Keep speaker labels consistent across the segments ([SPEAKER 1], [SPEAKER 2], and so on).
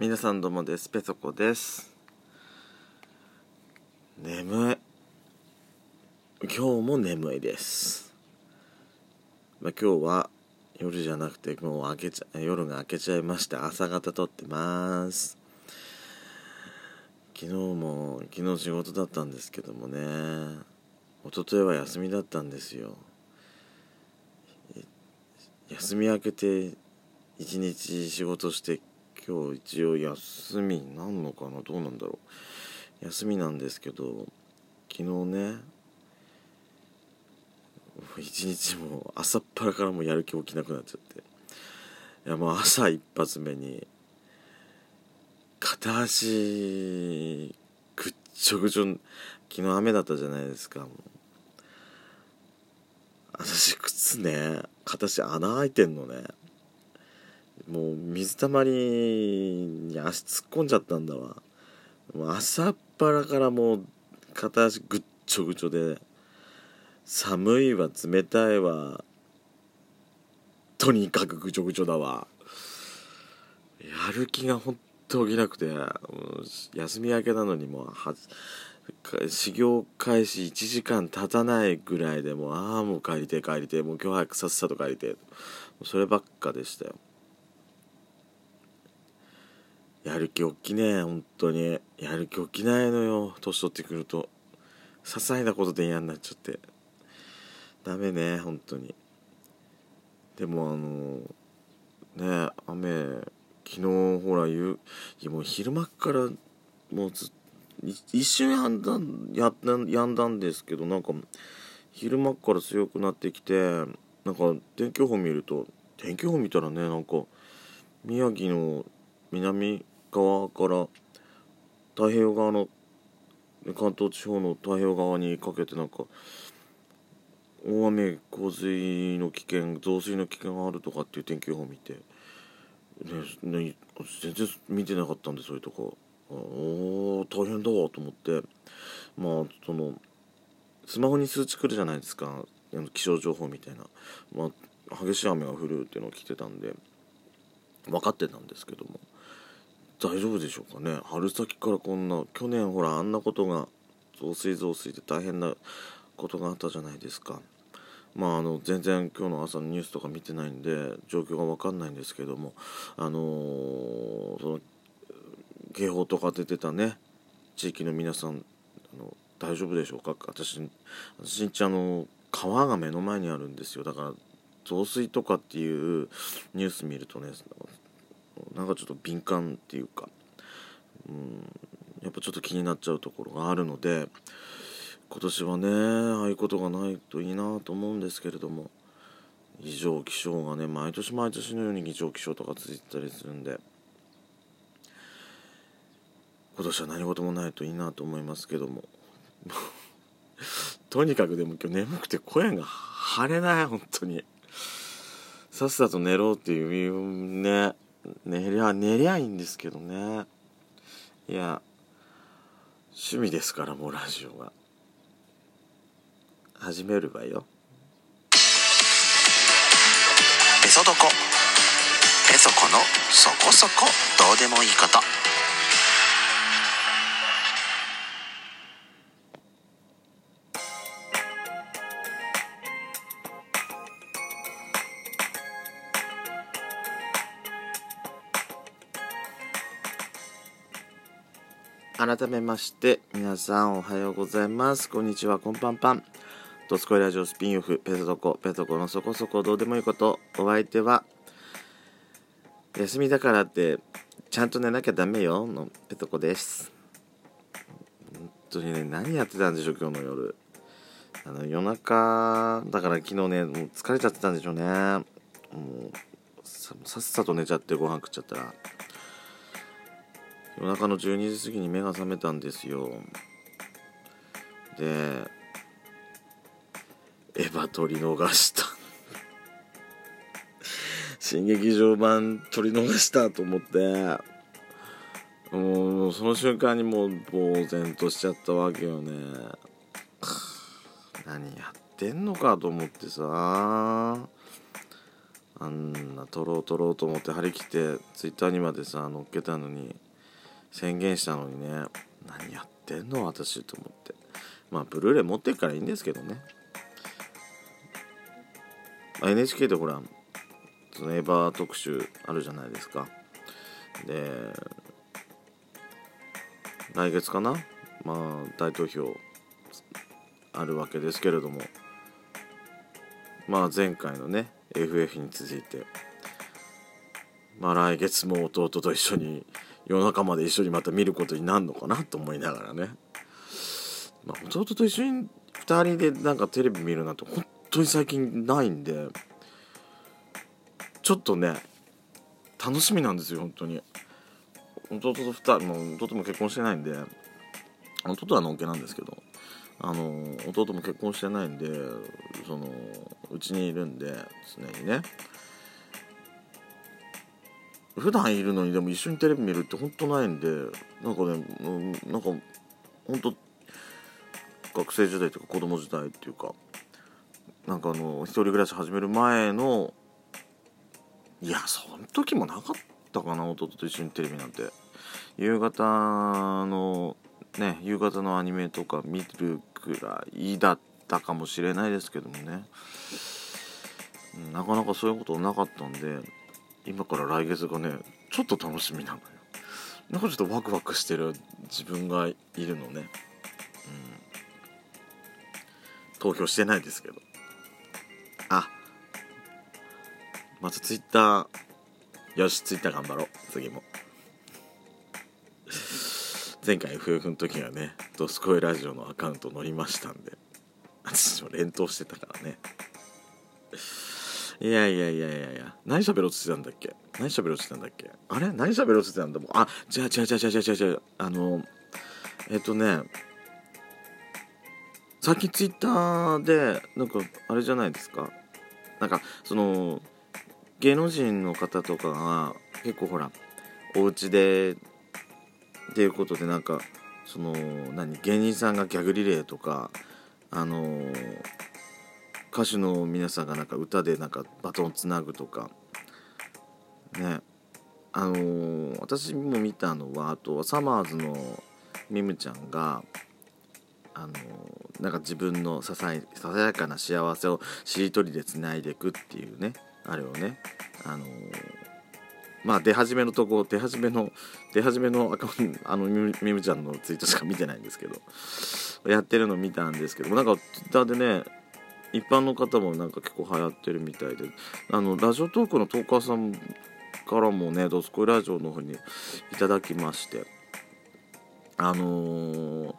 [SPEAKER 1] 皆さんどうもです。ペソコです。眠い。今日も眠いです。まあ、今日は夜じゃなくてもう明けちゃ夜が明けちゃいまして朝方撮ってます。昨日も昨日仕事だったんですけどもね。一昨日は休みだったんですよ。休み明けて一日仕事して今日一応休みなんのかな？どうなんだろう？休みなんですけど昨日ね一日も朝っぱらからもやる気起きなくなっちゃって。いやもう朝一発目に片足ぐっちょぐちょ昨日雨だったじゃないですか。私靴ね片足穴開いてんのね。もう水たまりに足突っ込んじゃったんだわ。もう朝っぱらからもう片足ぐっちょぐちょで。寒いわ冷たいわ。とにかくぐちょぐちょだわ。やる気がほんと起きなくて。休み明けなのにもうは修行開始1時間経たないぐらいでもうああもう帰りて帰りてもう今日早くさっさと帰りてそればっかでしたよ。やる気起きねえ本当に。やる気起きないのよ年取ってくると。些細なことで嫌になっちゃって。ダメね本当に。でもあのね雨昨日ほら夕もう昼間からもうず一瞬やんだややんだんですけどなんか昼間から強くなってきてなんか天気予報見ると天気予報見たらねなんか宮城の南側から太平洋側の関東地方の太平洋側にかけてなんか大雨洪水の危険増水の危険があるとかっていう天気予報を見て、ねね、全然見てなかったんでそういうとこ。お大変だわと思って。まあそのスマホに数値来るじゃないですか。気象情報みたいな、まあ、激しい雨が降るっていうのを聞いてたんで分かってたんですけども。大丈夫でしょうかね。春先からこんな去年ほらあんなことが増水増水で大変なことがあったじゃないですか。まああの全然今日の朝のニュースとか見てないんで状況が分かんないんですけどもあのー、その警報とか出てたね地域の皆さんあの大丈夫でしょうか？私私んちあの川が目の前にあるんですよ。だから増水とかっていうニュース見るとねなんかちょっと敏感っていうか、うん、やっぱちょっと気になっちゃうところがあるので今年はねああいうことがないといいなと思うんですけれども異常気象がね毎年毎年のように異常気象とか続いてたりするんで今年は何事もないといいなと思いますけども とにかくでも今日眠くて声が張れない本当に。さっさと寝ろっていうね寝りゃ寝りゃいいんですけどね。いや趣味ですからもうラジオが。始めるわよ。
[SPEAKER 2] ペソドコペソコのそこそこ。どうでもいいこと。
[SPEAKER 1] 改めまして皆さんおはようございます。こんにちはこんぱんぱん。ドスコイラジオスピンオフペソドコペソコのそこそこどうでもいいこと。お相手は休みだからってちゃんと寝なきゃダメよのペソコです。本当にね何やってたんでしょう今日の夜。あの夜中だから昨日ねもう疲れちゃってたんでしょうね。もうさっさと寝ちゃってご飯食っちゃったら。夜中の12時過ぎに目が覚めたんですよ。でエヴァ撮り逃した。新劇場版撮り逃したと思って。もうその瞬間にもう呆然としちゃったわけよね。何やってんのかと思ってさ。あんな撮ろう撮ろうと思って張り切ってツイッターにまでさ載っけたのに。宣言したのにね。何やってんの私と思って。まあブルーレイ持ってるからいいんですけどね、NHK でほらそのエヴァ特集あるじゃないですか。で来月かな？まあ大投票あるわけですけれども。まあ前回のね FF に続いて。まあ来月も弟と一緒に夜中まで一緒にまた見ることになるのかなと思いながらね、まあ、弟と一緒に2人でなんかテレビ見るなんて本当に最近ないんでちょっとね楽しみなんですよ本当に。弟と2人も弟も結婚してないんで弟はのんけなんですけどあの弟も結婚してないんでそのうちにいるんで常にね。普段いるのにでも一緒にテレビ見るって本当ないんでなんかね、うん、なんか本当学生時代とか子供時代っていうかなんかあの一人暮らし始める前のいやその時もなかったかな弟と一緒にテレビなんて。夕方のね夕方のアニメとか見るくらいだったかもしれないですけどもね。なかなかそういうことなかったんで今から来月がねちょっと楽しみなのよ。なんかちょっとワクワクしてる自分がいるのね。うん。投票してないですけど。あ。またツイッター。よしツイッター頑張ろう。次も。前回夫婦の時はね「ドスコイラジオ」のアカウント乗りましたんで。私も連投してたからね。いやいやいやいやいや。何喋ろうとしてたんだっけ？何喋ろうとしてたんだっけ？あれ？何喋ろうとしてたんだもん。あ違う違う違う違う違う違う。あのえっとね。最近ツイッターでなんかあれじゃないですか？なんかその芸能人の方とかが結構ほらお家でっていうことでなんかその何？芸人さんがギャグリレーとかあの歌手の皆さんがなんか歌でなんかバトンつなぐとか。ね。あのー、私も見たのはあとはサマーズのミムちゃんがあのー、なんか自分のささささやかな幸せをしりとりでつないでいくっていうねあれをね。あのー、まあ出始めのとこ出始めの出始めのアカウントあのミムちゃんのツイートしか見てないんですけどやってるの見たんですけどなんか Twitter でね一般の方もなんか結構流行ってるみたいで。あのラジオトークのトーカーさんからもね「ドスコイラジオ」の方にいただきまして。あのー、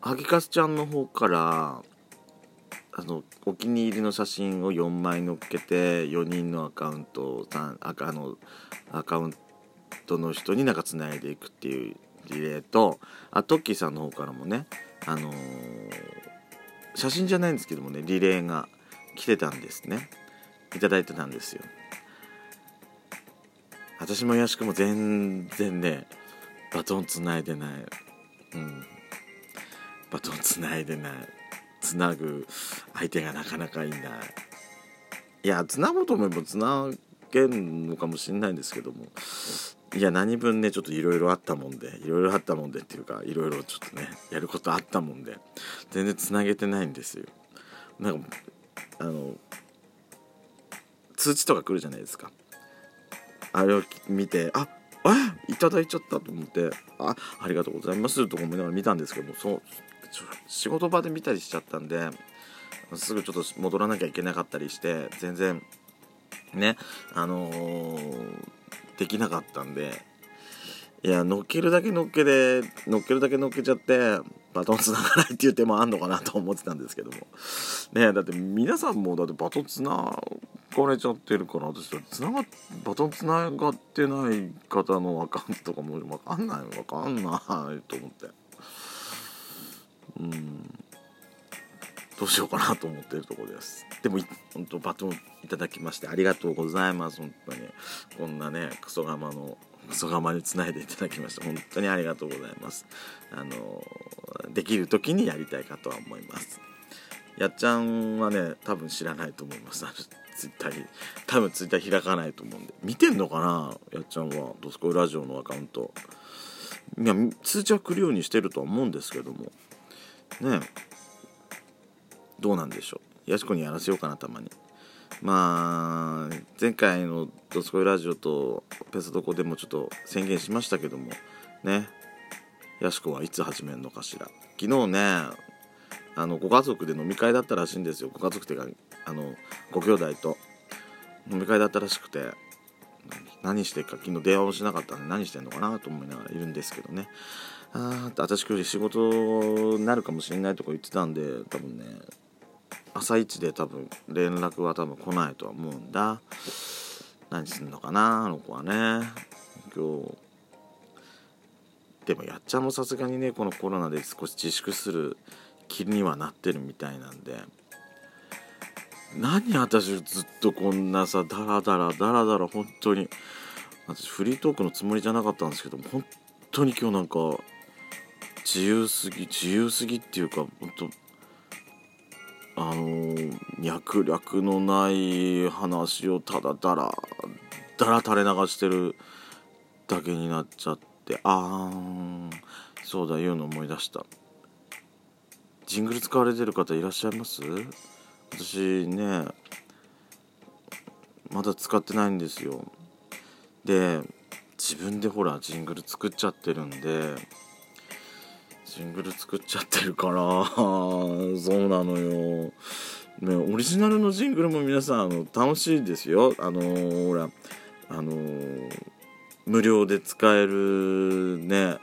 [SPEAKER 1] ハギカスちゃんの方からあのお気に入りの写真を4枚載っけて4人のアカウントさあのアカウントの人になんかつないでいくっていうリレーとあトッキーさんの方からもねあのー、写真じゃないんですけどもねリレーが来てたんですね。いただいてたんですよ。私もやしくも全然ねバトンつないでない。うん。バトンつないでない。つなぐ相手がなかなかいない。いやつなごうと思えばつなげるのかもしれないんですけども。いや何分ねちょっといろいろあったもんでいろいろあったもんでっていうかいろいろちょっとねやることあったもんで全然つなげてないんですよ。なんかあの通知とか来るじゃないですか。あれを見てあえいただいちゃったと思ってあありがとうございますと思いながら見たんですけどもそう仕事場で見たりしちゃったんですぐちょっと戻らなきゃいけなかったりして全然ねあのー、できなかったんでいや乗っけるだけ乗っけで乗っけるだけ乗っけちゃってバトンつながないっていう手もあんのかなと思ってたんですけどもねだって皆さんもだってバトンつながれちゃってるから私つながバトンつながってない方のアカウントとかも分かんない分かんないと思って。うんどうしようかなと思ってるところです。でも本当バトンいただきましてありがとうございます。本当に。こんなねクソガマのクソガマにつないでいただきまして本当にありがとうございます。あのできる時にやりたいかとは思います。やっちゃんはね多分知らないと思います。ツイッターに。多分ツイッター開かないと思うんで。見てんのかな？やっちゃんは「ドスコイラジオ」のアカウント。いや通知は来るようにしてるとは思うんですけども。ねどうなんでしょう。やしこにやらせようかなたまに。まあ前回の「ドスコイラジオ」とペソドコでもちょっと宣言しましたけどもね。やしこはいつ始めるのかしら。昨日ねあのご家族で飲み会だったらしいんですよ。ご家族っていうかあのご兄弟と。飲み会だったらしくて何してっか昨日電話もしなかったんで何してんのかなと思いながらいるんですけどね。ああ私より仕事になるかもしれないとか言ってたんで多分ね朝一で多分連絡は多分来ないとは思うんだ。何すんのかなあの子はね。今日でもやっちゃんもさすがにねこのコロナで少し自粛する気にはなってるみたいなんで。何私ずっとこんなさダラダラダラダラ本当に。私フリートークのつもりじゃなかったんですけど本当に今日なんか自由すぎ自由すぎっていうか本当あのー、脈略のない話をただだらだら垂れ流してるだけになっちゃってあーそうだ言うの思い出した。ジングル使われてる方いらっしゃいます？私ねまだ使ってないんですよ。で自分でほらジングル作っちゃってるんでジングル作っちゃってるから そうなのよ。ねオリジナルのジングルも皆さんあの楽しいですよ。あのー、ほらあのー、無料で使えるね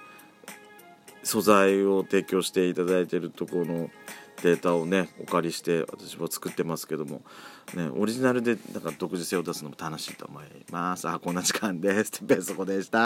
[SPEAKER 1] 素材を提供していただいてるところのデータをねお借りして私は作ってますけども、ね、オリジナルでなんか独自性を出すのも楽しいと思います。あこんな時間です。ベソコでした。